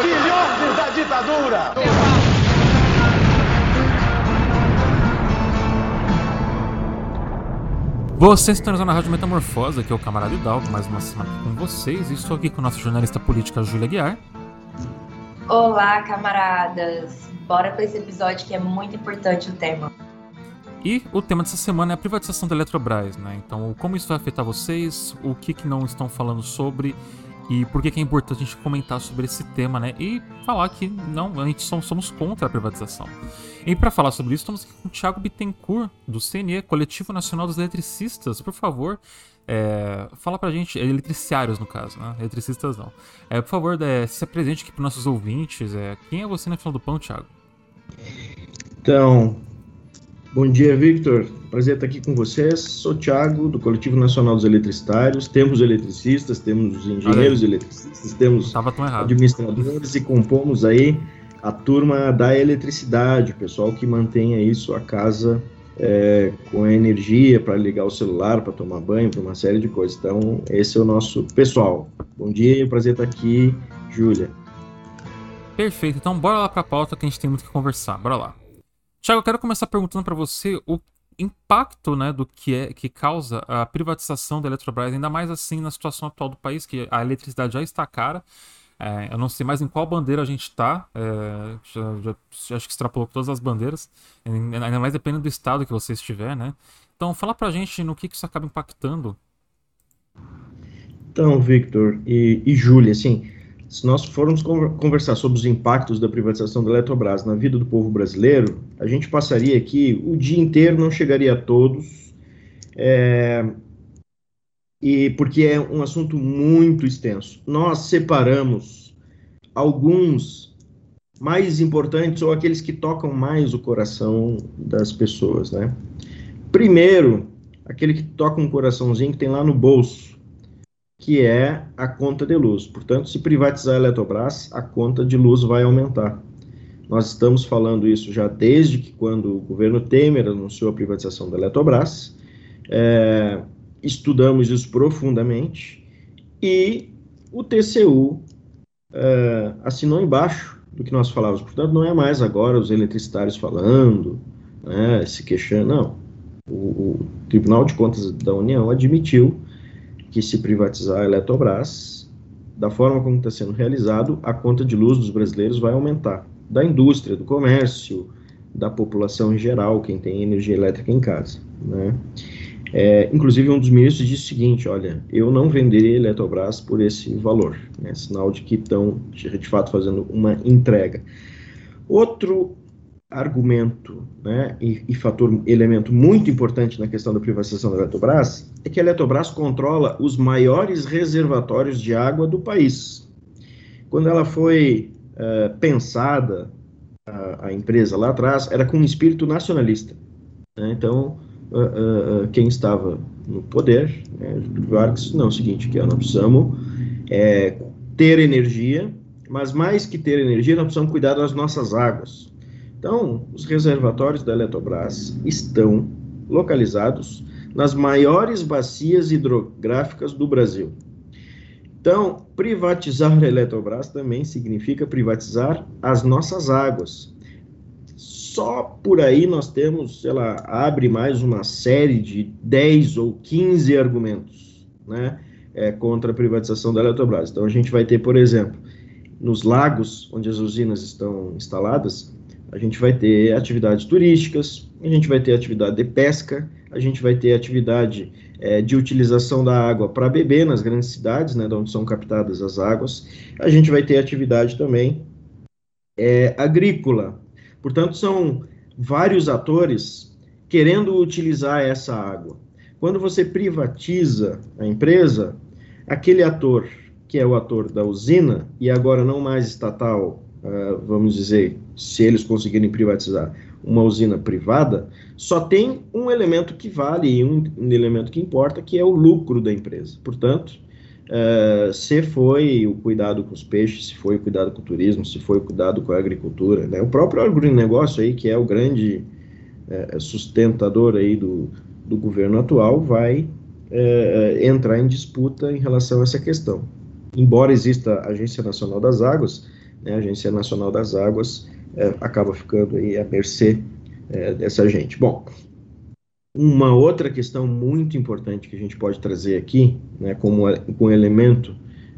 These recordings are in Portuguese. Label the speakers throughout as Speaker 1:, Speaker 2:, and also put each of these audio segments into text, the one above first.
Speaker 1: Filhotes da ditadura!
Speaker 2: Vocês estão na Rádio Metamorfose, aqui é o Camarada Hidalgo, mais uma semana com vocês. E estou aqui com a nossa jornalista política, Júlia Guiar.
Speaker 3: Olá, camaradas! Bora para esse episódio que é muito importante o tema.
Speaker 2: E o tema dessa semana é a privatização da Eletrobras, né? Então, como isso vai afetar vocês, o que, que não estão falando sobre e por que, que é importante a gente comentar sobre esse tema, né? E falar que não, a gente somos contra a privatização. E para falar sobre isso, estamos aqui com o Thiago Bittencourt, do CNE, Coletivo Nacional dos Eletricistas. Por favor, é, fala pra gente, eletriciários no caso, né? Eletricistas não. É, por favor, é, se apresente aqui para nossos ouvintes. É, quem é você na fila do pão, Thiago?
Speaker 4: Então, Bom dia, Victor. Prazer estar aqui com vocês. Sou Thiago, do Coletivo Nacional dos Eletricitários. Temos eletricistas, temos engenheiros eletricistas, temos administradores e compomos aí a turma da eletricidade, o pessoal que mantém aí sua casa é, com energia para ligar o celular, para tomar banho, para uma série de coisas. Então, esse é o nosso pessoal. Bom dia, prazer estar aqui, Júlia.
Speaker 2: Perfeito. Então, bora lá para a pauta que a gente tem muito que conversar. Bora lá. Tiago, eu quero começar perguntando para você o impacto né, do que é que causa a privatização da Eletrobras, ainda mais assim na situação atual do país, que a eletricidade já está cara. É, eu não sei mais em qual bandeira a gente está, é, já, já, já, acho que extrapolou todas as bandeiras, ainda mais dependendo do estado que você estiver, né? Então, fala pra gente no que, que isso acaba impactando.
Speaker 4: Então, Victor e, e Júlia, assim, se nós formos conversar sobre os impactos da privatização da Eletrobras na vida do povo brasileiro, a gente passaria aqui o dia inteiro, não chegaria a todos, é, e porque é um assunto muito extenso. Nós separamos alguns mais importantes ou aqueles que tocam mais o coração das pessoas, né? Primeiro, aquele que toca um coraçãozinho que tem lá no bolso, que é a conta de luz. Portanto, se privatizar a Eletrobras, a conta de luz vai aumentar. Nós estamos falando isso já desde que quando o governo Temer anunciou a privatização da Eletrobras, é, estudamos isso profundamente e o TCU é, assinou embaixo do que nós falávamos. Portanto, não é mais agora os eletricitários falando, né, se queixando, não. O, o Tribunal de Contas da União admitiu que se privatizar a Eletrobras, da forma como está sendo realizado, a conta de luz dos brasileiros vai aumentar. Da indústria, do comércio, da população em geral, quem tem energia elétrica em casa. Né? É, inclusive, um dos ministros disse o seguinte: olha, eu não venderia a Eletrobras por esse valor, né? sinal de que estão, de fato, fazendo uma entrega. Outro argumento né, e, e, fator, elemento muito importante na questão da privatização da Eletrobras é que a Eletrobras controla os maiores reservatórios de água do país. Quando ela foi uh, pensada, a, a, empresa lá atrás, era com um espírito nacionalista. Né? Então, uh, uh, quem estava no poder, né, Vargas, não, é o seguinte, que nós precisamos é, ter energia, mas mais que ter energia, nós precisamos cuidar das nossas águas. Então, os reservatórios da Eletrobras estão localizados nas maiores bacias hidrográficas do Brasil. Então, privatizar a Eletrobras também significa privatizar as nossas águas. Só por aí nós temos, lá, abre mais uma série de 10 ou 15 argumentos né, é, contra a privatização da Eletrobras. Então, a gente vai ter, por exemplo, nos lagos onde as usinas estão instaladas, a gente vai ter atividades turísticas, a gente vai ter atividade de pesca, a gente vai ter atividade é, de utilização da água para beber nas grandes cidades, né, de onde são captadas as águas, a gente vai ter atividade também é, agrícola. Portanto, são vários atores querendo utilizar essa água. Quando você privatiza a empresa, aquele ator que é o ator da usina e agora não mais estatal uh, vamos dizer, se eles conseguirem privatizar uma usina privada, só tem um elemento que vale e um, um elemento que importa, que é o lucro da empresa. Portanto, uh, se foi o cuidado com os peixes, se foi o cuidado com o turismo, se foi o cuidado com a agricultura, né? o próprio agronegócio aí, que é o grande é, sustentador aí do, do governo atual vai é, entrar em disputa em relação a essa questão. Embora exista a Agência Nacional das Águas, né, a Agência Nacional das Águas é, acaba ficando aí à mercê é, dessa gente. Bom, uma outra questão muito importante que a gente pode trazer aqui, né, como, como elemento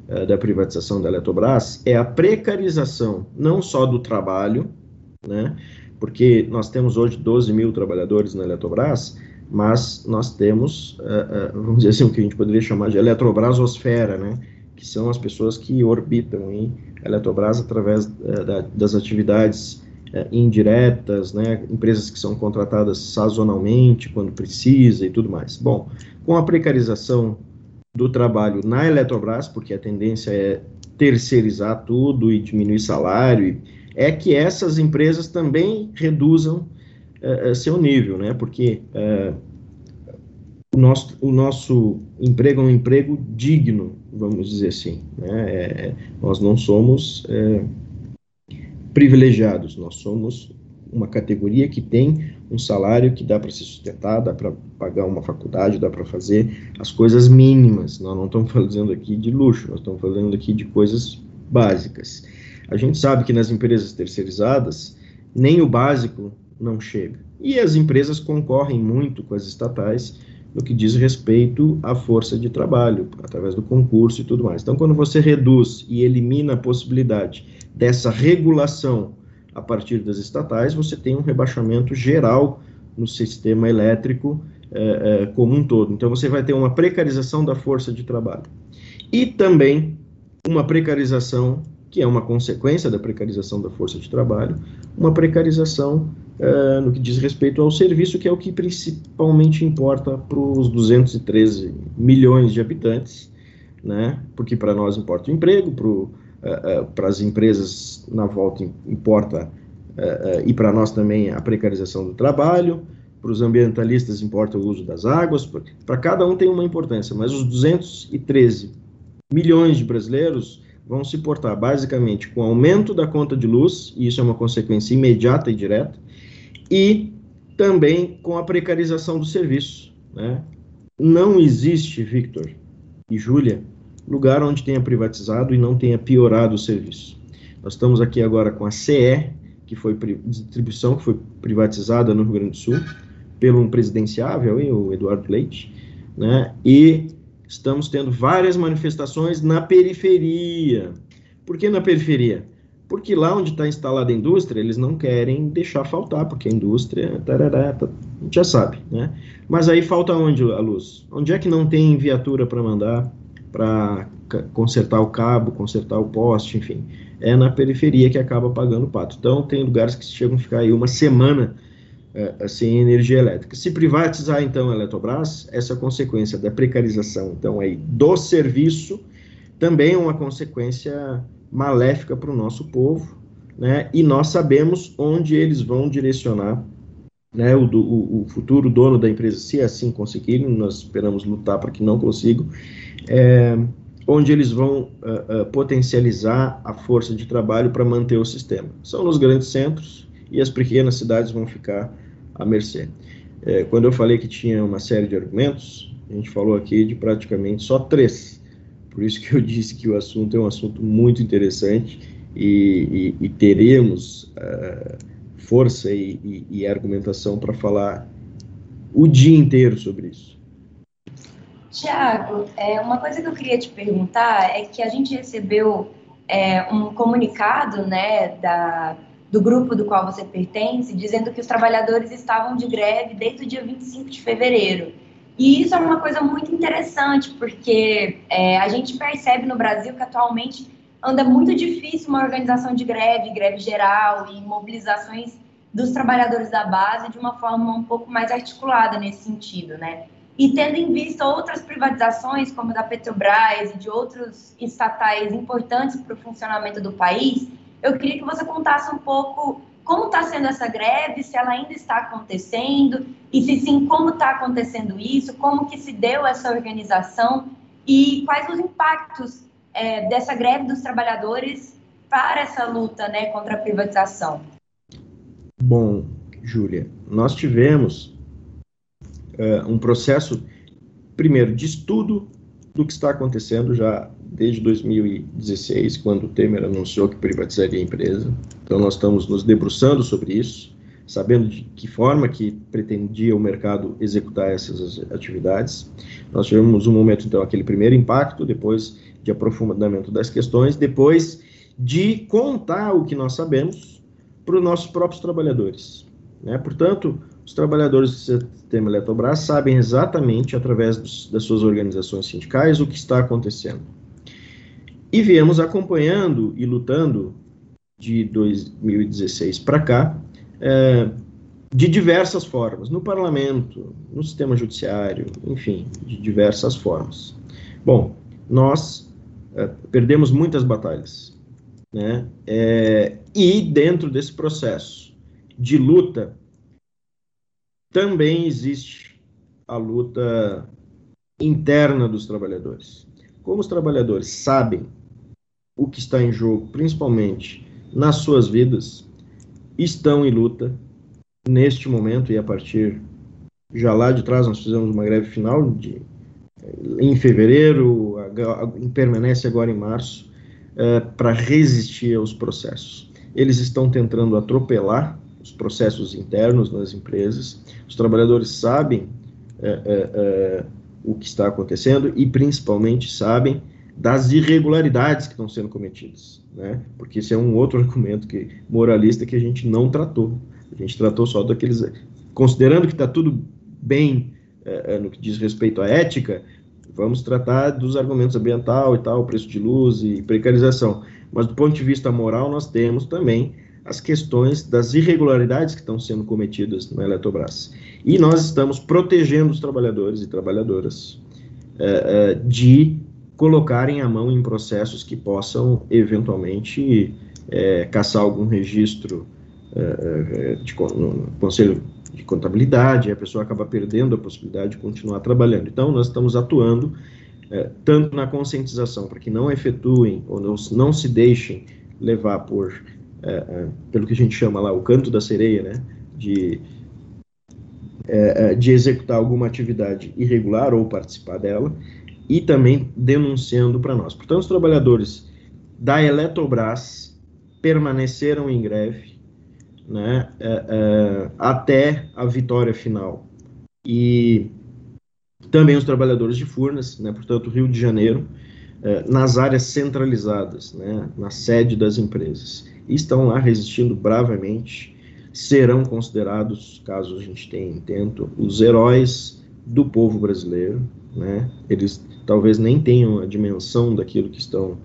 Speaker 4: uh, da privatização da Eletrobras, é a precarização não só do trabalho, né, porque nós temos hoje 12 mil trabalhadores na Eletrobras, mas nós temos, uh, uh, vamos dizer assim, o que a gente poderia chamar de Eletrobrasosfera, né, que são as pessoas que orbitam em Eletrobras através da, das atividades é, indiretas, né, empresas que são contratadas sazonalmente, quando precisa e tudo mais. Bom, com a precarização do trabalho na Eletrobras, porque a tendência é terceirizar tudo e diminuir salário, é que essas empresas também reduzam é seu nível, né, porque o nosso, o nosso emprego é um emprego digno, vamos dizer assim. Né? É, nós não somos é, privilegiados. Nós somos uma categoria que tem um salário que dá para se sustentar, dá para pagar uma faculdade, dá para fazer as coisas mínimas. Nós não estamos falando aqui de luxo, nós estamos falando aqui de coisas básicas. A gente sabe que nas empresas terceirizadas, nem o básico não chega. E as empresas concorrem muito com as estatais no que diz respeito à força de trabalho, através do concurso e tudo mais. Então, quando você reduz e elimina a possibilidade dessa regulação a partir das estatais, você tem um rebaixamento geral no sistema elétrico é, é, como um todo. Então, você vai ter uma precarização da força de trabalho. E também uma precarização, que é uma consequência da precarização da força de trabalho, uma precarização é, no que diz respeito ao serviço, que é o que principalmente importa para os 213 milhões de habitantes, né? porque para nós importa o emprego, para uh, uh, para as empresas na volta importa uh, e para nós também a precarização do trabalho, para os ambientalistas importa o uso das águas, para cada um tem uma importância, mas os 213 milhões de brasileiros vão se portar basicamente com aumento da conta de luz, e isso é uma consequência imediata e direta, e também com a precarização do serviço. Né? Não existe, Victor e Júlia, lugar onde tenha privatizado e não tenha piorado o serviço. Nós estamos aqui agora com a CE, que foi distribuição que foi privatizada no Rio Grande do Sul pelo um presidenciável, o Eduardo Leite, né? E estamos tendo várias manifestações na periferia. Por que na periferia? Porque lá onde está instalada a indústria, eles não querem deixar faltar, porque a indústria, tarará, tá, a gente já sabe, né? Mas aí falta onde a luz? Onde é que não tem viatura para mandar? para consertar o cabo, consertar o poste, enfim. É na periferia que acaba pagando o pato. Então, tem lugares que chegam a ficar aí uma semana é, sem energia elétrica. Se privatizar, então, a Eletrobras, essa consequência da precarização, então, aí, do serviço, também é uma consequência maléfica para o nosso povo, né? E nós sabemos onde eles vão direcionar né, o, o, futuro dono da empresa, se assim conseguirem, nós esperamos lutar para que não consigam, é, onde eles vão uh, uh, potencializar a força de trabalho para manter o sistema. São nos grandes centros e as pequenas cidades vão ficar à mercê. É, quando eu falei que tinha uma série de argumentos, a gente falou aqui de praticamente só três. Por isso que eu disse que o assunto é um assunto muito interessante e, e, e teremos uh, força e, e argumentação para falar o dia inteiro sobre isso.
Speaker 3: Tiago, é, uma coisa que eu queria te perguntar é que a gente recebeu é, um comunicado né, da, do grupo do qual você pertence, dizendo que os trabalhadores estavam de greve desde o dia 25 de fevereiro. E isso é uma coisa muito interessante, porque é, a gente percebe no Brasil que atualmente anda muito difícil uma organização de greve, greve geral e mobilizações dos trabalhadores da base de uma forma um pouco mais articulada nesse sentido, né? E tendo em vista outras privatizações, como da Petrobras e de outros estatais importantes para o funcionamento do país, eu queria que você contasse um pouco como está sendo essa greve, se ela ainda está acontecendo, e se sim, como está acontecendo isso, como que se deu essa organização e quais os impactos é, dessa greve dos trabalhadores para essa luta né, contra a privatização.
Speaker 4: Bom, Júlia, nós tivemos uh, um processo, primeiro, de estudo do que está acontecendo já desde 2016, quando o Temer anunciou que privatizaria a empresa. Então, nós estamos nos debruçando sobre isso, sabendo de que forma que pretendia o mercado executar essas atividades. Nós tivemos um momento, então, aquele primeiro impacto, depois de aprofundamento das questões, depois de contar o que nós sabemos para os nossos próprios trabalhadores. Né? Portanto, os trabalhadores do sistema Eletrobras sabem exatamente, através dos, das suas organizações sindicais, o que está acontecendo. E viemos acompanhando e lutando de 2016 para cá, é, de diversas formas, no parlamento, no sistema judiciário, enfim, de diversas formas. Bom, nós é, perdemos muitas batalhas, né? É, e dentro desse processo de luta também existe a luta interna dos trabalhadores. Como os trabalhadores sabem o que está em jogo, principalmente nas suas vidas, estão em luta neste momento e a partir já lá de trás nós fizemos uma greve final de em fevereiro, permanece agora em março, é, para resistir aos processos. Eles estão tentando atropelar os processos internos nas empresas, os trabalhadores sabem é, é, é, o que está acontecendo e, principalmente, sabem das irregularidades que estão sendo cometidas, né? Porque esse é um outro argumento que moralista que a gente não tratou. A gente tratou só daqueles, considerando que está tudo bem é, é, no que diz respeito à ética, vamos tratar dos argumentos ambiental e tal, preço de luz e precarização. Mas do ponto de vista moral, nós temos também as questões das irregularidades que estão sendo cometidas na Eletrobras. E nós estamos protegendo os trabalhadores e trabalhadoras é, é, de colocarem a mão em processos que possam, eventualmente, é, caçar algum registro de, no Conselho de Contabilidade, e a pessoa acaba perdendo a possibilidade de continuar trabalhando. Então, nós estamos atuando tanto na conscientização, para que não efetuem ou não, não se deixem levar por é, é, pelo que a gente chama lá o canto da sereia, né, de, é, é, de executar alguma atividade irregular ou participar dela, e também denunciando para nós. Portanto, os trabalhadores da Eletrobras permaneceram em greve né, é, até a vitória final. E também os trabalhadores de Furnas, né, portanto, Rio de Janeiro, nas áreas centralizadas, né, na sede das empresas estão lá resistindo bravamente, serão considerados, caso a gente tenha intento, os heróis do povo brasileiro, né? Eles talvez nem tenham a dimensão daquilo que estão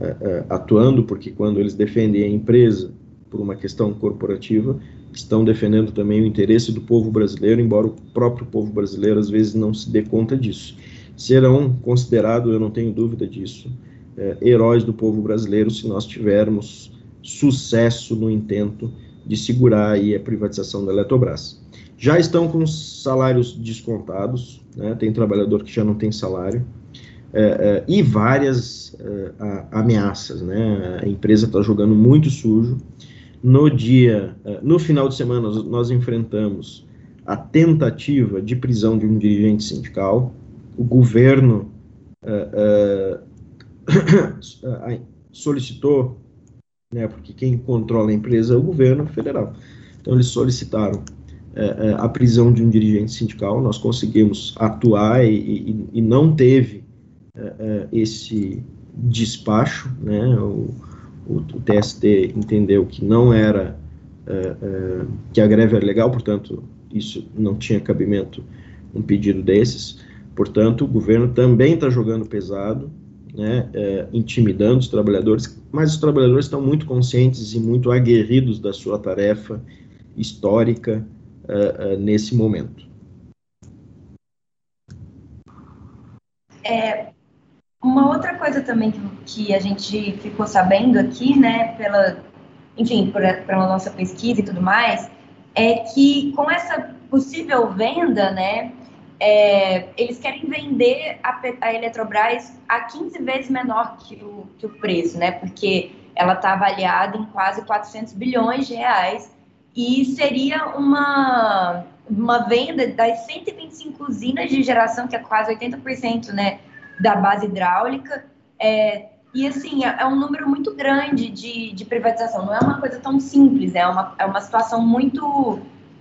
Speaker 4: é, é, atuando, porque quando eles defendem a empresa por uma questão corporativa, estão defendendo também o interesse do povo brasileiro, embora o próprio povo brasileiro às vezes não se dê conta disso. Serão considerados, eu não tenho dúvida disso, é, heróis do povo brasileiro se nós tivermos sucesso no intento de segurar aí a privatização da Eletrobras. Já estão com salários descontados, né, tem trabalhador que já não tem salário, é, é, e várias é, a, ameaças, né, a empresa está jogando muito sujo. No dia, é, no final de semana, nós, nós enfrentamos a tentativa de prisão de um dirigente sindical, o governo é, é, solicitou né, porque quem controla a empresa é o governo federal. Então, eles solicitaram é, é, a prisão de um dirigente sindical, nós conseguimos atuar e, e, e não teve é, é esse despacho, né, o, o, o, TST entendeu que não era, é, é, que a greve era legal, portanto, isso não tinha cabimento um pedido desses, portanto, o governo também está jogando pesado, né, é, intimidando os trabalhadores, mas os trabalhadores estão muito conscientes e muito aguerridos da sua tarefa histórica é, é, nesse momento.
Speaker 3: É, uma outra coisa também que, que, a gente ficou sabendo aqui, né, pela, enfim, por, pela nossa pesquisa e tudo mais, é que com essa possível venda, né, é, eles querem vender a, a, Eletrobras a 15 vezes menor que o, que o preço, né? Porque ela está avaliada em quase 400 bilhões de reais e seria uma, uma venda das 125 usinas de geração, que é quase 80% né, da base hidráulica, é, e assim, é, é um número muito grande de, de privatização, não é uma coisa tão simples, é uma, é uma situação muito.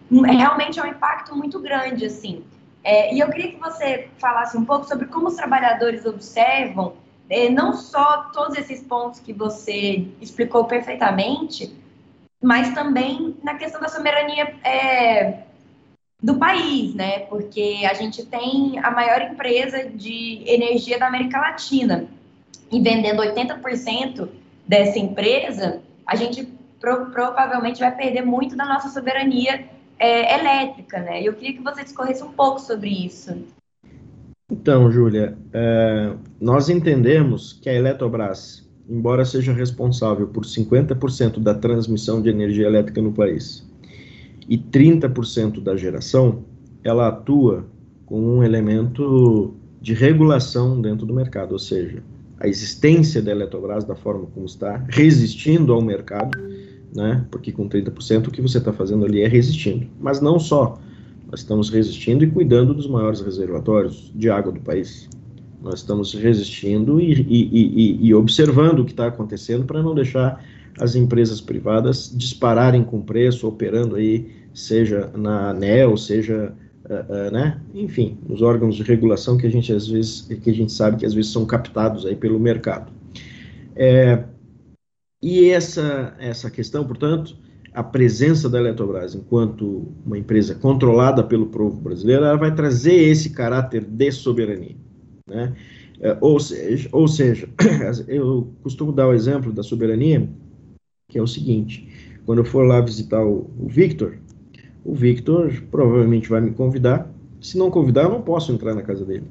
Speaker 3: Realmente é um impacto muito grande, assim. É, e eu queria que você falasse um pouco sobre como os trabalhadores observam é, não só todos esses pontos que você explicou perfeitamente, mas também na questão da soberania é, do país, né? Porque a gente tem a maior empresa de energia da América Latina e vendendo 80% dessa empresa, a gente pro, provavelmente vai perder muito da nossa soberania é, elétrica, né? Eu queria que você discorresse um pouco sobre isso.
Speaker 4: Então, Júlia, é, nós entendemos que a Eletrobras, embora seja responsável por 50% da transmissão de energia elétrica no país e 30% da geração, ela atua como um elemento de regulação dentro do mercado, ou seja, a existência da Eletrobras da forma como está, resistindo ao mercado, né? Porque com 30% o que você está fazendo ali é resistindo. Mas não só. Nós estamos resistindo e cuidando dos maiores reservatórios de água do país. Nós estamos resistindo e, e, e, e observando o que está acontecendo para não deixar as empresas privadas dispararem com preço, operando aí, seja na ANEL, seja, uh, uh, né, enfim, nos órgãos de regulação que a gente às vezes, que a gente sabe que às vezes são captados aí pelo mercado. É, e essa, essa questão, portanto, a presença da Eletrobras enquanto uma empresa controlada pelo povo brasileiro, ela vai trazer esse caráter de soberania. Né? É, ou, seja, ou seja, eu costumo dar o exemplo da soberania, que é o seguinte: quando eu for lá visitar o, o Victor, o Victor provavelmente vai me convidar. Se não convidar, eu não posso entrar na casa dele.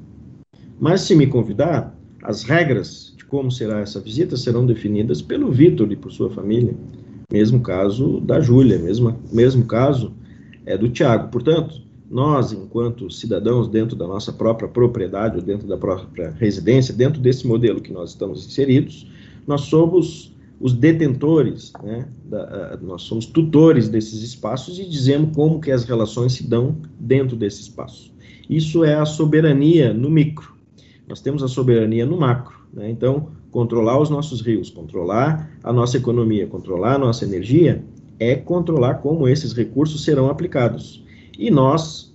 Speaker 4: Mas se me convidar, as regras como será essa visita serão definidas pelo Vitor e por sua família. Mesmo caso da Júlia, mesmo, mesmo caso é do Tiago. Portanto, nós, enquanto cidadãos, dentro da nossa própria propriedade, ou dentro da própria residência, dentro desse modelo que nós estamos inseridos, nós somos os detentores, né, da, nós somos tutores desses espaços e dizemos como que as relações se dão dentro desse espaço. Isso é a soberania no micro. Nós temos a soberania no macro. Né? Então, controlar os nossos rios, controlar a nossa economia, controlar a nossa energia, é controlar como esses recursos serão aplicados. E nós,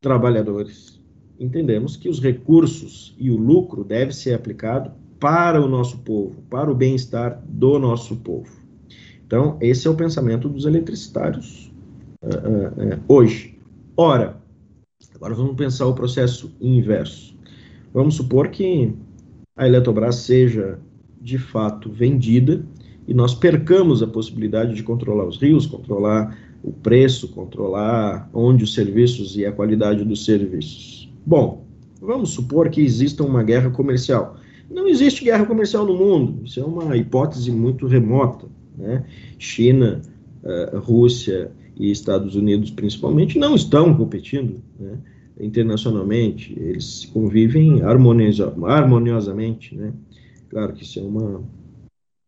Speaker 4: trabalhadores, entendemos que os recursos e o lucro deve ser aplicado para o nosso povo, para o bem-estar do nosso povo. Então, esse é o pensamento dos eletricitários uh, uh, uh, hoje. Ora, agora vamos pensar o processo inverso. Vamos supor que a Eletrobras seja de fato vendida e nós percamos a possibilidade de controlar os rios, controlar o preço, controlar onde os serviços e a qualidade dos serviços. Bom, vamos supor que exista uma guerra comercial. Não existe guerra comercial no mundo, isso é uma hipótese muito remota. Né? China, uh, Rússia e Estados Unidos, principalmente, não estão competindo. Né? Internacionalmente, eles convivem harmoniosa, harmoniosamente, né? Claro que isso é uma,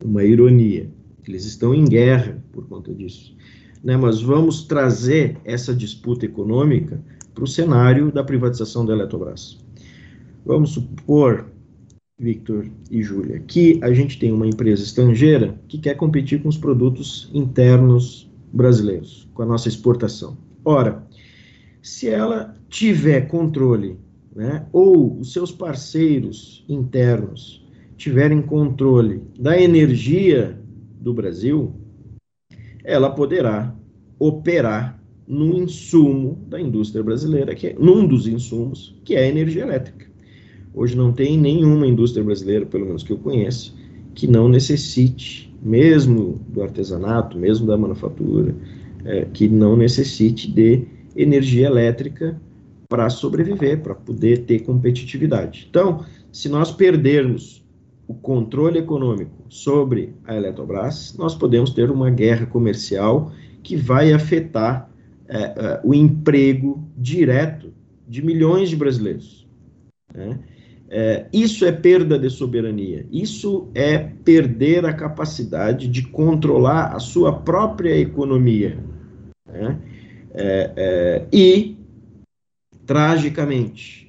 Speaker 4: uma ironia. Eles estão em guerra por conta disso. Né? Mas vamos trazer essa disputa econômica para o cenário da privatização da Eletrobras. Vamos supor, Victor e Júlia, que a gente tem uma empresa estrangeira que quer competir com os produtos internos brasileiros, com a nossa exportação. Ora, se ela tiver controle, né, ou os seus parceiros internos tiverem controle da energia do Brasil, ela poderá operar no insumo da indústria brasileira, que é num dos insumos, que é a energia elétrica. Hoje não tem nenhuma indústria brasileira, pelo menos que eu conheça, que não necessite, mesmo do artesanato, mesmo da manufatura, é, que não necessite de energia elétrica para sobreviver, para poder ter competitividade. Então, se nós perdermos o controle econômico sobre a Eletrobras, nós podemos ter uma guerra comercial que vai afetar é, é, o emprego direto de milhões de brasileiros. Né? É, isso é perda de soberania, isso é perder a capacidade de controlar a sua própria economia. Né? É, é, e, tragicamente,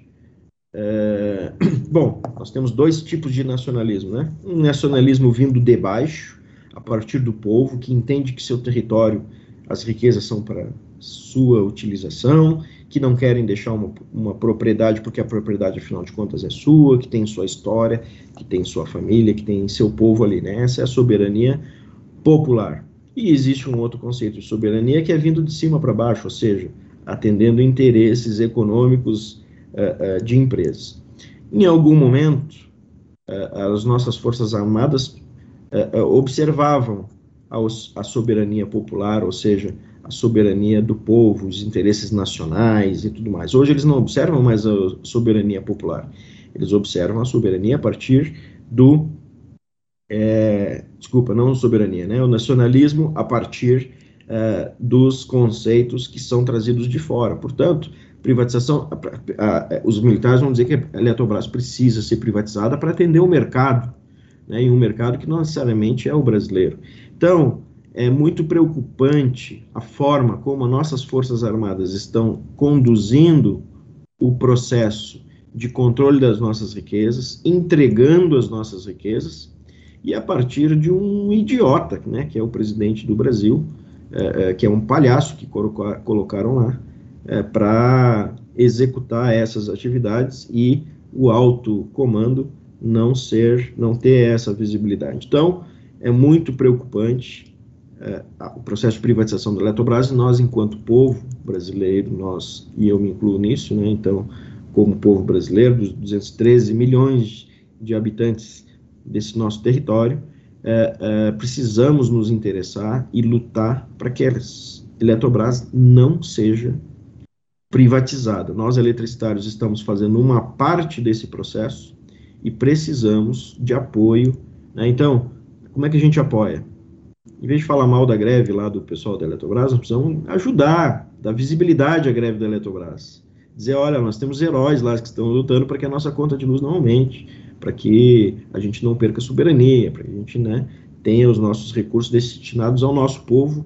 Speaker 4: é, bom, nós temos dois tipos de nacionalismo, né? Um nacionalismo vindo de baixo, a partir do povo, que entende que seu território, as riquezas são para sua utilização, que não querem deixar uma, uma propriedade porque a propriedade, afinal de contas, é sua, que tem sua história, que tem sua família, que tem seu povo ali, né? Essa é a soberania popular. E existe um outro conceito de soberania que é vindo de cima para baixo, ou seja, atendendo interesses econômicos uh, uh, de empresas. Em algum momento, uh, as nossas forças armadas observavam a, a soberania popular, ou seja, a soberania do povo, os interesses nacionais e tudo mais. Hoje eles não observam mais a soberania popular, eles observam a soberania a partir do. É, desculpa, não soberania, né? O nacionalismo a partir é, dos conceitos que são trazidos de fora. Portanto, privatização, a, a, a, os militares vão dizer que a Eletrobras precisa ser privatizada para atender o mercado, né? E um mercado que não necessariamente é o brasileiro. Então, é muito preocupante a forma como as nossas Forças Armadas estão conduzindo o processo de controle das nossas riquezas, entregando as nossas riquezas, e a partir de um idiota, né, que é o presidente do Brasil, é, que é um palhaço que colocaram lá, é, para executar essas atividades e o alto comando não ser, não ter essa visibilidade. Então, é muito preocupante é, o processo de privatização da Eletrobras, nós, enquanto povo brasileiro, nós, e eu me incluo nisso, né, então, como povo brasileiro, dos 213 milhões de habitantes desse nosso território, é, é, precisamos nos interessar e lutar para que a Eletrobras não seja privatizada. Nós, eletricitários, estamos fazendo uma parte desse processo e precisamos de apoio. Né? Então, como é que a gente apoia? em vez de falar mal da greve lá do pessoal da Eletrobras, nós precisamos ajudar, dar visibilidade à greve da Eletrobras. Dizer, olha, nós temos heróis lá que estão lutando para que a nossa conta de luz não aumente, para que a gente não perca soberania, para que a gente né, tenha os nossos recursos destinados ao nosso povo,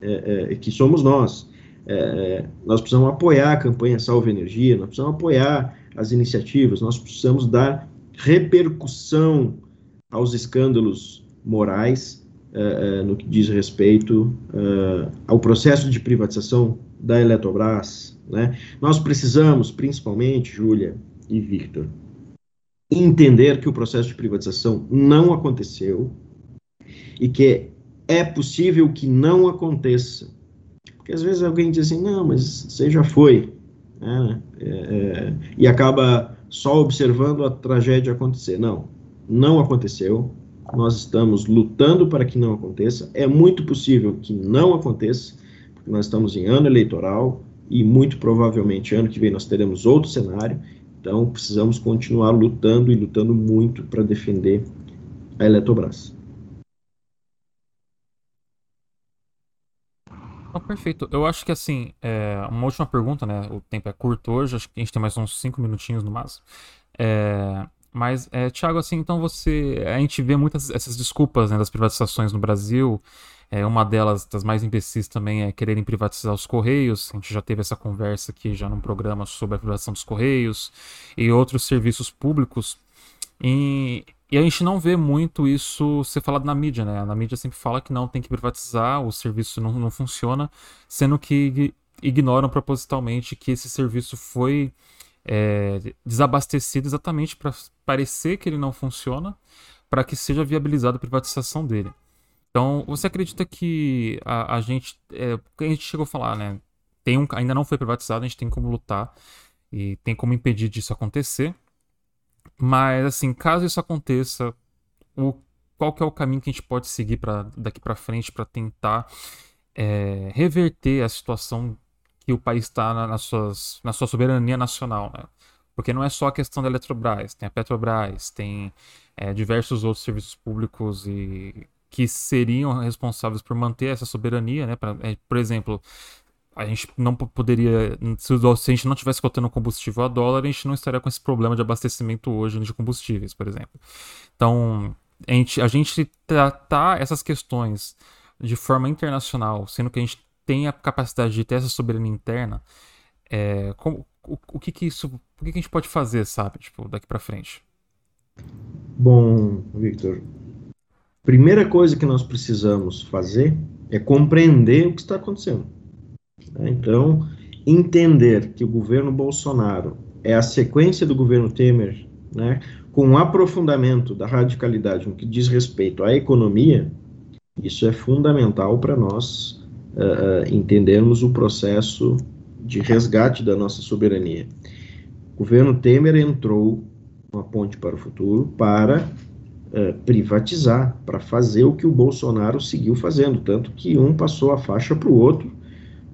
Speaker 4: é, é, que somos nós. É, é nós precisamos apoiar a campanha Salve Energia, nós precisamos apoiar as iniciativas, nós precisamos dar repercussão aos escândalos morais uh, no que diz respeito ao processo de privatização da Eletrobras. Né? Nós precisamos, principalmente, Júlia e Victor, entender que o processo de privatização não aconteceu e que é possível que não aconteça. Porque às vezes alguém diz assim, não, mas você já foi. Né? É, é, e acaba só observando a tragédia acontecer. Não, não aconteceu nós estamos lutando para que não aconteça. É muito possível que não aconteça, porque nós estamos em ano eleitoral e muito provavelmente ano que vem nós teremos outro cenário. Então precisamos continuar lutando e lutando muito para defender a Eletrobras.
Speaker 2: Oh, perfeito. Eu acho que assim, é, uma última pergunta, né? O tempo é curto hoje, acho que a gente tem mais uns cinco minutinhos no máximo. É, mas, é, Thiago, assim, então você. A gente vê muitas essas desculpas né, das privatizações no Brasil. É, uma delas, das mais imbecis também, é quererem privatizar os Correios. A gente já teve essa conversa aqui já num programa sobre a privatização dos Correios e outros serviços públicos. E, e a gente não vê muito isso ser falado na mídia, né? Na mídia sempre fala que não tem que privatizar, o serviço não, não funciona, sendo que ignoram propositalmente que esse serviço foi é, desabastecido exatamente para parecer que ele não funciona, para que seja viabilizada a privatização dele. Então, você acredita que a, a gente. É, a gente chegou a falar, né? Tem um, ainda não foi privatizado, a gente tem como lutar e tem como impedir disso acontecer. Mas, assim, caso isso aconteça, o, qual que é o caminho que a gente pode seguir pra, daqui para frente para tentar é, reverter a situação que o país está na, na, na sua soberania nacional, né? Porque não é só a questão da Eletrobras, tem a Petrobras, tem é, diversos outros serviços públicos e que seriam responsáveis por manter essa soberania, né? Pra, é, por exemplo, a gente não poderia, se, se a gente não tivesse cotando combustível a dólar, a gente não estaria com esse problema de abastecimento hoje de combustíveis, por exemplo. Então, a gente, a gente tratar essas questões de forma internacional, sendo que a gente tem a capacidade de ter essa soberania interna, é, como, o, o, que que isso, o que, que a gente pode fazer, sabe, tipo, daqui para frente?
Speaker 4: Bom, Victor, primeira coisa que nós precisamos fazer é compreender o que está acontecendo. Né? Então, entender que o governo Bolsonaro é a sequência do governo Temer, né, com um aprofundamento da radicalidade no que diz respeito à economia, isso é fundamental para nós uh, entendermos o processo de resgate da nossa soberania. O governo Temer entrou uma ponte para o futuro para uh, privatizar, para fazer o que o Bolsonaro seguiu fazendo, tanto que um passou a faixa para o outro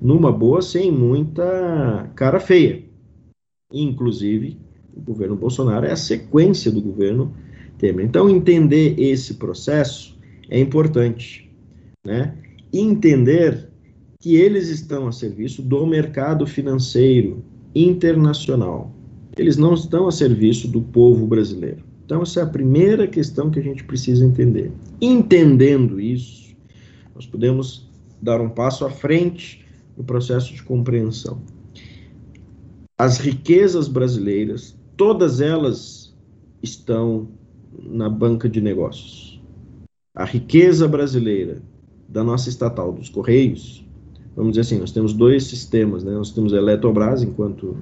Speaker 4: numa boa, sem muita cara feia. Inclusive, o governo Bolsonaro é a sequência do governo Temer. Então, entender esse processo é importante, né? Entender que eles estão a serviço do mercado financeiro internacional. Eles não estão a serviço do povo brasileiro. Então, essa é a primeira questão que a gente precisa entender. Entendendo isso, nós podemos dar um passo à frente no processo de compreensão. As riquezas brasileiras, todas elas estão na banca de negócios. A riqueza brasileira da nossa estatal dos Correios, vamos dizer assim, nós temos dois sistemas, né? Nós temos a Eletrobras enquanto uh,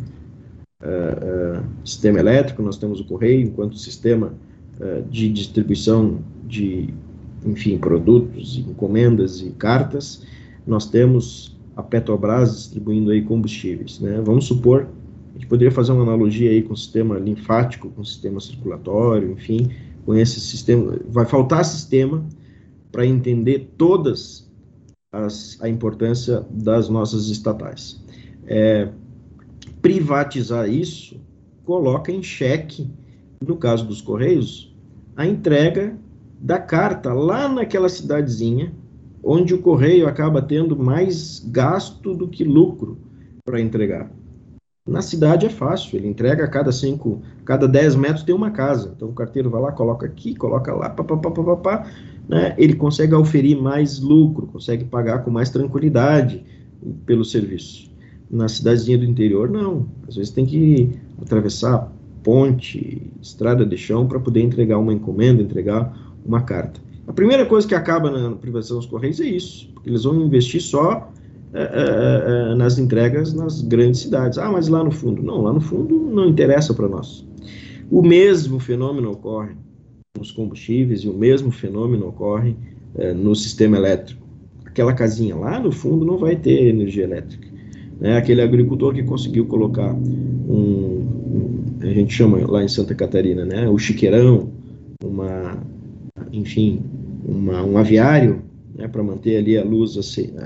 Speaker 4: uh, sistema elétrico, nós temos o Correio enquanto sistema uh, de distribuição de, enfim, produtos, encomendas e cartas. Nós temos a Petrobras distribuindo aí combustíveis, né? Vamos supor a gente poderia fazer uma analogia aí com o sistema linfático, com o sistema circulatório, enfim, com esse sistema. Vai faltar sistema para entender todas as, a importância das nossas estatais. É, privatizar isso coloca em xeque, no caso dos Correios, a entrega da carta lá naquela cidadezinha, onde o correio acaba tendo mais gasto do que lucro para entregar. Na cidade é fácil, ele entrega a cada cinco, cada 10 metros tem uma casa. Então o carteiro vai lá, coloca aqui, coloca lá, papapá, né? ele consegue oferir mais lucro, consegue pagar com mais tranquilidade pelo serviço. Na cidadezinha do interior, não. Às vezes tem que atravessar ponte, estrada de chão para poder entregar uma encomenda, entregar uma carta. A primeira coisa que acaba na privatização dos Correios é isso, porque eles vão investir só é, é, nas entregas nas grandes cidades. Ah, mas lá no fundo. Não, lá no fundo não interessa para nós. O mesmo fenômeno ocorre nos combustíveis e o mesmo fenômeno ocorre é, no sistema elétrico. Aquela casinha lá no fundo não vai ter energia elétrica. Né? Aquele agricultor que conseguiu colocar um, um, a gente chama lá em Santa Catarina, né, o chiqueirão, uma, enfim, uma, um aviário, né, para manter ali a luz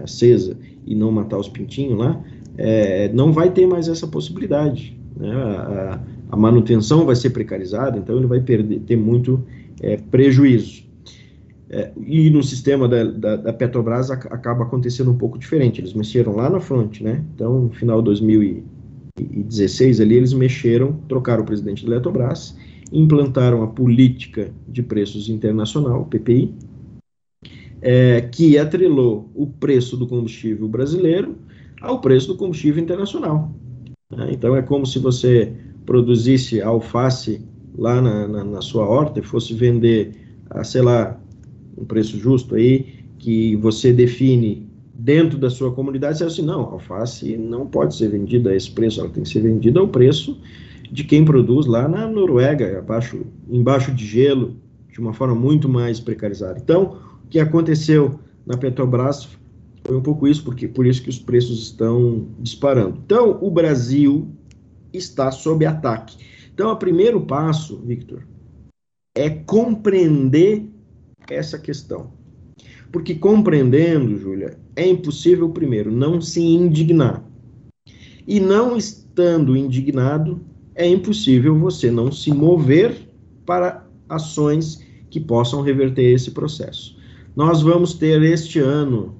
Speaker 4: acesa e não matar os pintinhos lá, é, não vai ter mais essa possibilidade. Né? A, a, manutenção vai ser precarizada, então ele vai perder, ter muito é, prejuízo. É, e no sistema da, da, da Petrobras acaba acontecendo um pouco diferente. Eles mexeram lá na frente, né? Então, no final de 2016 ali, eles mexeram, trocaram o presidente da Petrobras, implantaram a política de preços internacional, PPI, é, que atrelou o preço do combustível brasileiro ao preço do combustível internacional. Né? Então é como se você produzisse alface lá na, na, na, sua horta e fosse vender a, sei lá, um preço justo aí, que você define dentro da sua comunidade, você assim, não, alface não pode ser vendida a esse preço, ela tem que ser vendida ao preço de quem produz lá na Noruega, abaixo, embaixo de gelo, de uma forma muito mais precarizada. Então, que aconteceu na Petrobras foi um pouco isso, porque por isso que os preços estão disparando. Então, o Brasil está sob ataque. Então, o primeiro passo, Victor, é compreender essa questão. Porque compreendendo, Júlia, é impossível, primeiro, não se indignar. E não estando indignado, é impossível você não se mover para ações que possam reverter esse processo nós vamos ter este ano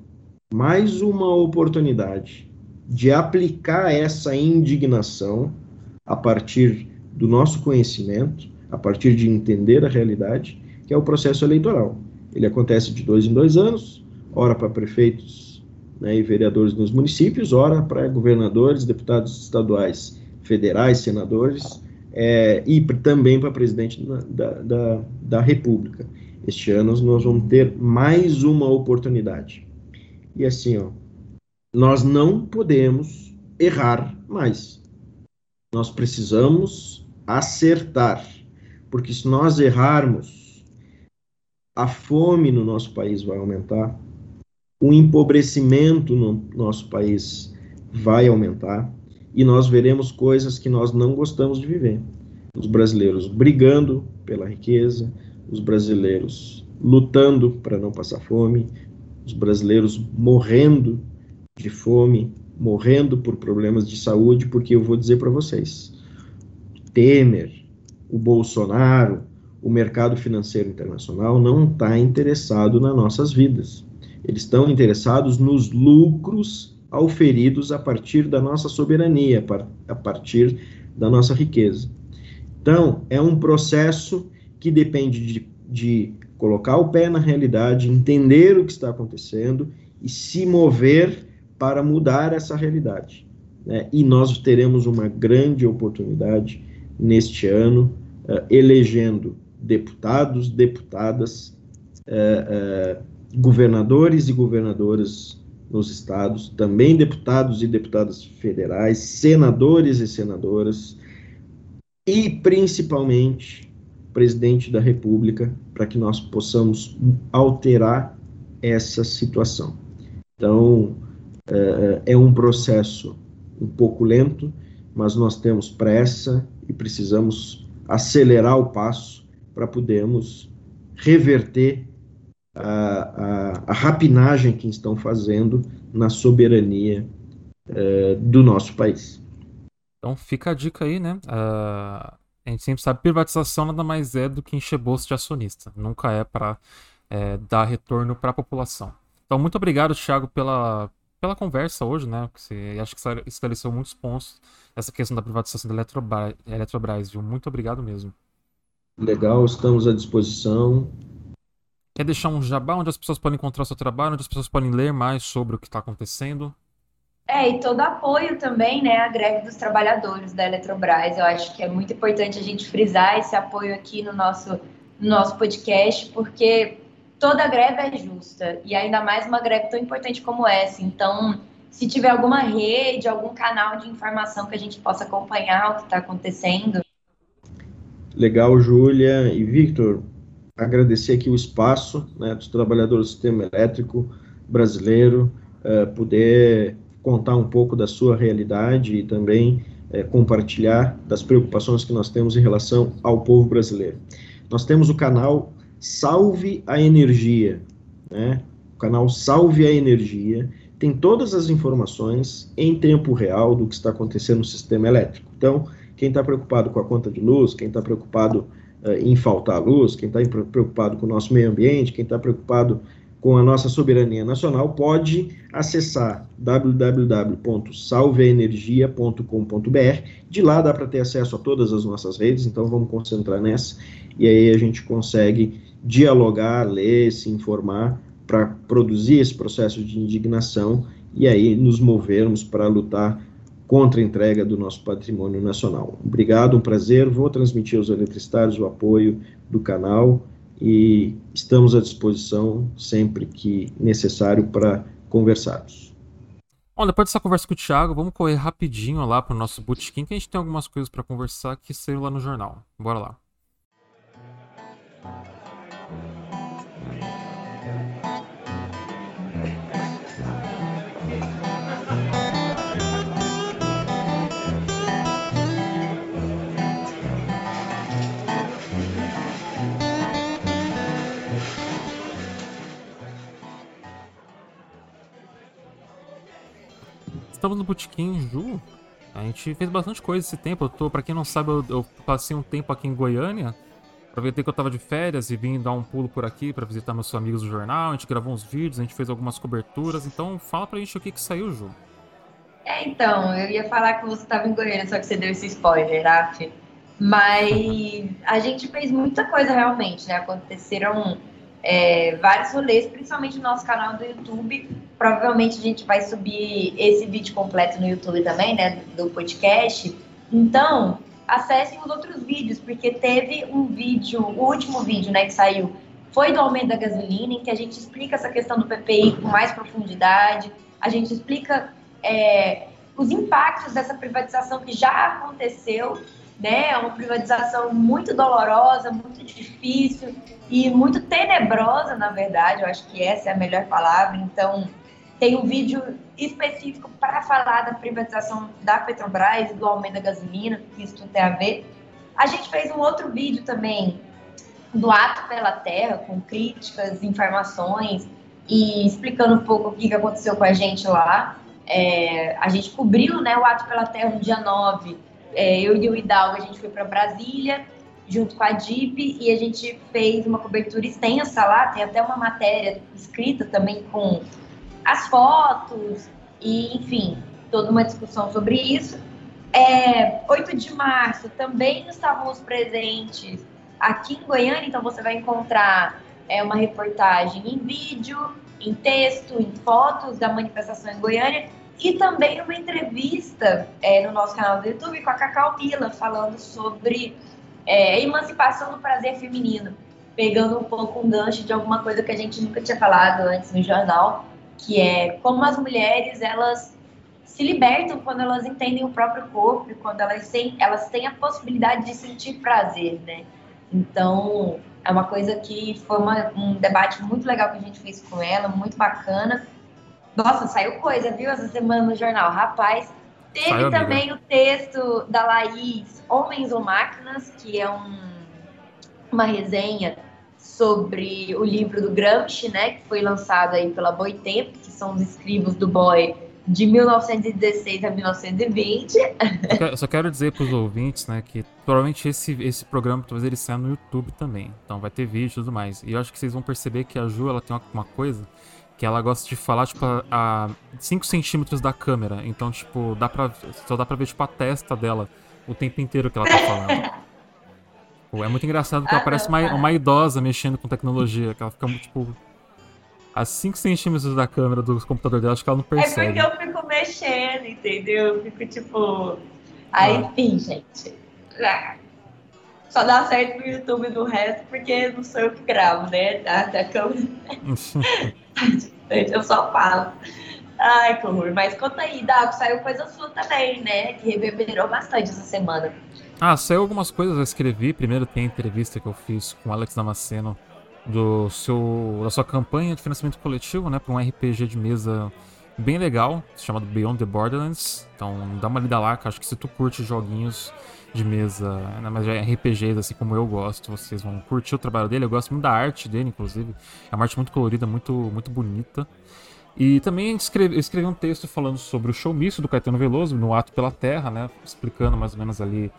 Speaker 4: mais uma oportunidade de aplicar essa indignação a partir do nosso conhecimento, a partir de entender a realidade, que é o processo eleitoral. Ele acontece de dois em dois anos, ora para prefeitos né, e vereadores nos municípios, ora para governadores, deputados estaduais, federais, senadores, é, e também para presidente da, da, da República. Este ano nós vamos ter mais uma oportunidade. E assim, ó, nós não podemos errar mais. Nós precisamos acertar, porque se nós errarmos, a fome no nosso país vai aumentar, o empobrecimento no nosso país vai aumentar e nós veremos coisas que nós não gostamos de viver. Os brasileiros brigando pela riqueza, os brasileiros lutando para não passar fome, os brasileiros morrendo de fome, morrendo por problemas de saúde, porque eu vou dizer para vocês, Temer, o Bolsonaro, o mercado financeiro internacional não está interessado nas nossas vidas. Eles estão interessados nos lucros auferidos a partir da nossa soberania, a partir da nossa riqueza. Então, é um processo que depende de, de colocar o pé na realidade, entender o que está acontecendo e se mover para mudar essa realidade. Né? E nós teremos uma grande oportunidade neste ano, uh, elegendo deputados, deputadas, uh, governadores e governadoras nos estados, também deputados e deputadas federais, senadores e senadoras, e principalmente presidente da República, para que nós possamos alterar essa situação. Então, é um processo um pouco lento, mas nós temos pressa e precisamos acelerar o passo para podermos reverter a, a, a rapinagem que estão fazendo na soberania uh, do nosso país.
Speaker 2: Então fica a dica aí, né? Uh, a gente sempre sabe privatização nada mais é do que encher bolso de acionista. Nunca é para é, dar retorno para a população. Então muito obrigado, Thiago, pela, pela conversa hoje, né? Você acho que esclareceu muitos pontos essa questão da privatização da Eletrobras, Eletrobras viu? Muito obrigado mesmo.
Speaker 4: Legal, estamos à disposição.
Speaker 2: Quer deixar um jabá onde as pessoas podem encontrar o seu trabalho, onde as pessoas podem ler mais sobre o que está acontecendo?
Speaker 3: É, e todo apoio também, né, à greve dos trabalhadores da Eletrobras. Eu acho que é muito importante a gente frisar esse apoio aqui no nosso, no nosso podcast, porque toda greve é justa, e ainda mais uma greve tão importante como essa. Então, se tiver alguma rede, algum canal de informação que a gente possa acompanhar o que está acontecendo.
Speaker 4: Legal, Júlia e Victor agradecer aqui o espaço né, dos trabalhadores do sistema elétrico brasileiro, uh, poder contar um pouco da sua realidade e também uh, compartilhar das preocupações que nós temos em relação ao povo brasileiro. Nós temos o canal Salve a Energia, né? o canal Salve a Energia, tem todas as informações em tempo real do que está acontecendo no sistema elétrico. Então, quem está preocupado com a conta de luz, quem está preocupado uh, em faltar luz, quem está preocupado com o nosso meio ambiente, quem está preocupado com a nossa soberania nacional, pode acessar www.salveaenergia.com.br. De lá dá para ter acesso a todas as nossas redes, então vamos concentrar nessa, e aí a gente consegue dialogar, ler, se informar, para produzir esse processo de indignação e aí nos movermos para lutar contra a entrega do nosso patrimônio nacional. Obrigado, um prazer. Vou transmitir aos eletricitários o apoio do canal e estamos à disposição sempre que necessário para conversarmos.
Speaker 2: Bom, depois dessa conversa com o Thiago, vamos correr rapidinho lá para o nosso botequim, que a gente tem algumas coisas para conversar que saiu lá no jornal. Bora lá. Estamos no Botequim Ju. A gente fez bastante coisa esse tempo. Eu tô, pra quem não sabe, eu, eu passei um tempo aqui em Goiânia. Aproveitei que eu tava de férias e vim dar um pulo por aqui para visitar meus amigos do jornal. A gente gravou uns vídeos, a gente fez algumas coberturas. Então fala pra gente o que, que saiu, Ju.
Speaker 3: É, então, eu ia falar que você tava em Goiânia, só que você deu esse spoiler, Raf. Mas a gente fez muita coisa realmente, né? Aconteceram é, vários rolês, principalmente no nosso canal do YouTube. Provavelmente a gente vai subir esse vídeo completo no YouTube também, né, do, podcast. Então, acessem os outros vídeos, porque teve um vídeo, o último vídeo, né, que saiu, foi do aumento da gasolina, em que a gente explica essa questão do PPI com mais profundidade, a gente explica é, os impactos dessa privatização que já aconteceu, né? É uma privatização muito dolorosa, muito difícil e muito tenebrosa, na verdade. Eu acho que essa é a melhor palavra. Então, tem um vídeo específico para falar da privatização da Petrobras, do aumento da gasolina, que isso tudo tem a ver. A gente fez um outro vídeo também do Ato pela Terra, com críticas, informações e explicando um pouco o que aconteceu com a gente lá. É, a gente cobriu né, o Ato pela Terra no dia 9. É, eu e o Hidalgo, a gente foi para Brasília, junto com a DIP, e a gente fez uma cobertura extensa lá. Tem até uma matéria escrita também com as fotos, e enfim, toda uma discussão sobre isso. É, 8 de março também estávamos presentes aqui em Goiânia, então você vai encontrar é, uma reportagem em vídeo, em texto, em fotos da manifestação em Goiânia e também uma entrevista é, no nosso canal do YouTube com a Cacau Mila, falando sobre é, emancipação do prazer feminino, pegando um pouco um gancho de alguma coisa que a gente nunca tinha falado antes no jornal, que é como as mulheres elas se libertam quando elas entendem o próprio corpo quando elas têm, elas têm a possibilidade de sentir prazer, né? Então, é uma coisa que foi uma, um debate muito legal que a gente fez com ela, muito bacana. Nossa, saiu coisa, viu, essa semana no jornal. Rapaz, teve saiu, também amiga. o texto da Laís, Homens ou Máquinas, que é um, uma resenha sobre o livro do Gramsci, né, que foi lançado aí pela Boitempo, que são os escribos do Boy de 1916 a 1920.
Speaker 2: Eu só quero dizer para os ouvintes, né, que provavelmente esse, esse programa talvez ele saia no YouTube também. Então vai ter vídeo e tudo mais. E eu acho que vocês vão perceber que a Ju ela tem uma, uma coisa que ela gosta de falar, tipo, a 5 centímetros da câmera. Então, tipo, dá pra, só dá pra ver, tipo, a testa dela o tempo inteiro que ela tá falando. é muito engraçado porque ela parece uma, uma idosa mexendo com tecnologia, que ela fica, tipo, a 5 centímetros da câmera do computador dela, acho que ela não percebe.
Speaker 3: É porque eu fico mexendo, entendeu? Eu fico tipo. Aí, ah. enfim, gente. Ah, só dá certo no YouTube do resto, porque não sou eu que gravo, né? Da, da câmera. eu só falo. Ai, que horror. Mas conta aí, Dago, saiu coisa sua também, né? Que reverberou bastante essa semana.
Speaker 2: Ah, saiu algumas coisas, eu escrevi. Primeiro tem a entrevista que eu fiz com o Alex Damasceno do seu, da sua campanha de financiamento coletivo, né, para um RPG de mesa bem legal, chamado Beyond the Borderlands. Então dá uma lida lá, que acho que se tu curte joguinhos de mesa, né, mas é RPGs assim como eu gosto, vocês vão curtir o trabalho dele. Eu gosto muito da arte dele, inclusive. É uma arte muito colorida, muito, muito bonita. E também escrevi, eu escrevi um texto falando sobre o showmício do Caetano Veloso, no Ato pela Terra, né? Explicando mais ou menos ali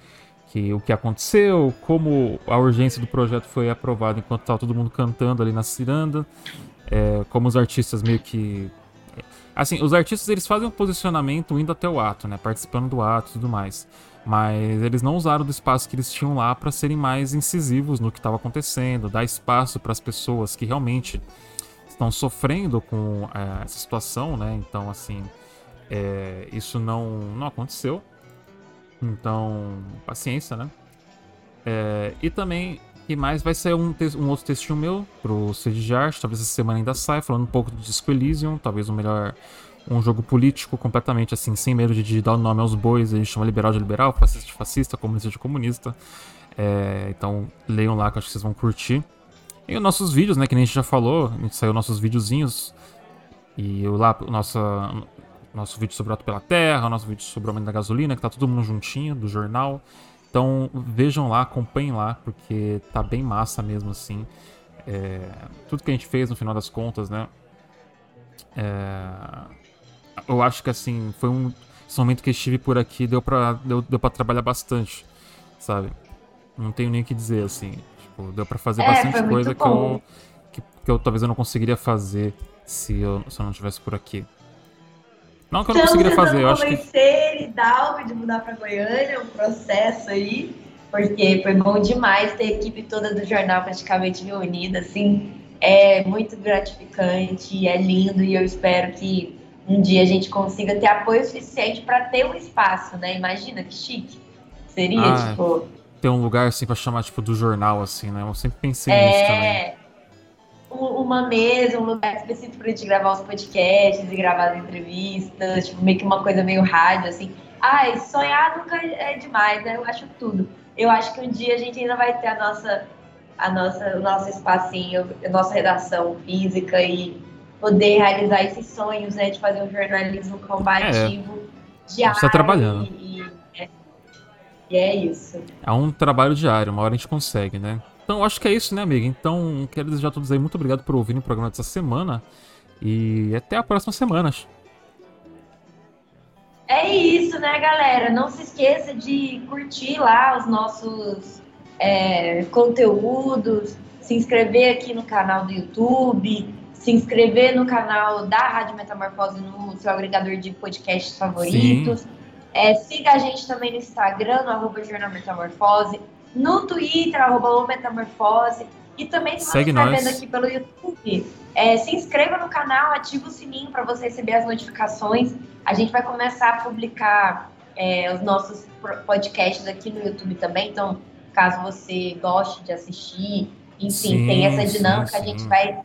Speaker 2: que o que aconteceu, como a urgência do projeto foi aprovada enquanto estava todo mundo cantando ali na ciranda, é, como os artistas meio que assim, os artistas eles fazem um posicionamento indo até o ato, né, participando do ato e tudo mais, mas eles não usaram do espaço que eles tinham lá para serem mais incisivos no que estava acontecendo, dar espaço para as pessoas que realmente estão sofrendo com é, essa situação, né? Então, assim, é, isso não, não aconteceu. Então, paciência, né? É, e também, e mais, vai ser um, um outro textinho meu pro arte, talvez essa semana ainda saia, falando um pouco do Disco Elysium, talvez um melhor um jogo político completamente assim, sem medo de dar o nome aos bois, gente chama liberal de liberal, fascista de fascista, comunista de comunista. É, então leiam lá que eu acho que vocês vão curtir. E os nossos vídeos, né, que nem a gente já falou, a gente saiu nossos videozinhos. E eu lá, nossa, nosso vídeo sobre o Auto pela Terra, nosso vídeo sobre o aumento da gasolina, que tá todo mundo juntinho do jornal. Então vejam lá, acompanhem lá, porque tá bem massa mesmo assim. É, tudo que a gente fez no final das contas, né? É, eu acho que assim, foi um. Esse momento que eu estive por aqui deu pra, deu, deu pra trabalhar bastante, sabe? Não tenho nem o que dizer, assim. Tipo, deu pra fazer é, bastante coisa que eu, que, que, eu talvez eu não conseguiria fazer se eu, se eu não estivesse por aqui. Não que eu não conseguiria fazer, eu acho que...
Speaker 3: convencer Hidalgo de mudar para Goiânia, um processo aí, porque foi bom demais ter a equipe toda do jornal praticamente reunida, assim, é muito gratificante, é lindo e eu espero que um dia a gente consiga ter apoio suficiente para ter um espaço, né? Imagina que chique. Seria, ah, tipo.
Speaker 2: Ter um lugar assim para chamar, tipo, do jornal, assim, né? Eu sempre pensei é... nisso também
Speaker 3: uma mesa, um lugar específico pra gente gravar os podcasts e gravar as entrevistas, tipo, meio que uma coisa meio rádio, assim. Ai, sonhar nunca é demais, né? Eu acho tudo. Eu acho que um dia a gente ainda vai ter a nossa, a nossa, o nosso espacinho, a nossa redação física e poder realizar esses sonhos, né? De fazer um jornalismo combativo
Speaker 2: é. diário. Você tá trabalhando.
Speaker 3: E, é, e é isso.
Speaker 2: É um trabalho diário, uma hora a gente consegue, né? Então, acho que é isso, né, amiga? Então, quero desejar a todos aí muito obrigado por ouvirem o programa dessa semana. E até a próxima semana.
Speaker 3: É isso, né, galera? Não se esqueça de curtir lá os nossos é, conteúdos, se inscrever aqui no canal do YouTube, se inscrever no canal da Rádio Metamorfose no seu agregador de podcasts favoritos. É, siga a gente também no Instagram, no arroba Jornal Metamorfose no Twitter, arroba Metamorfose. E também, se você está vendo aqui pelo YouTube, é, se inscreva no canal, ative o sininho para você receber as notificações. A gente vai começar a publicar é, os nossos podcasts aqui no YouTube também. Então, caso você goste de assistir, enfim, sim, tem essa dinâmica, sim, sim. a gente vai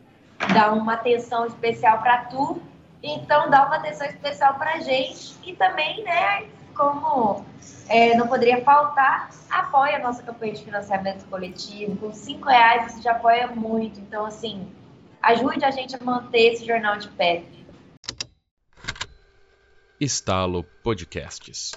Speaker 3: dar uma atenção especial para tu. Então, dá uma atenção especial para a gente. E também, né, como é, não poderia faltar, apoie a nossa campanha de financiamento coletivo. Com cinco reais você já apoia muito. Então, assim, ajude a gente a manter esse jornal de pé.
Speaker 5: Estalo Podcasts.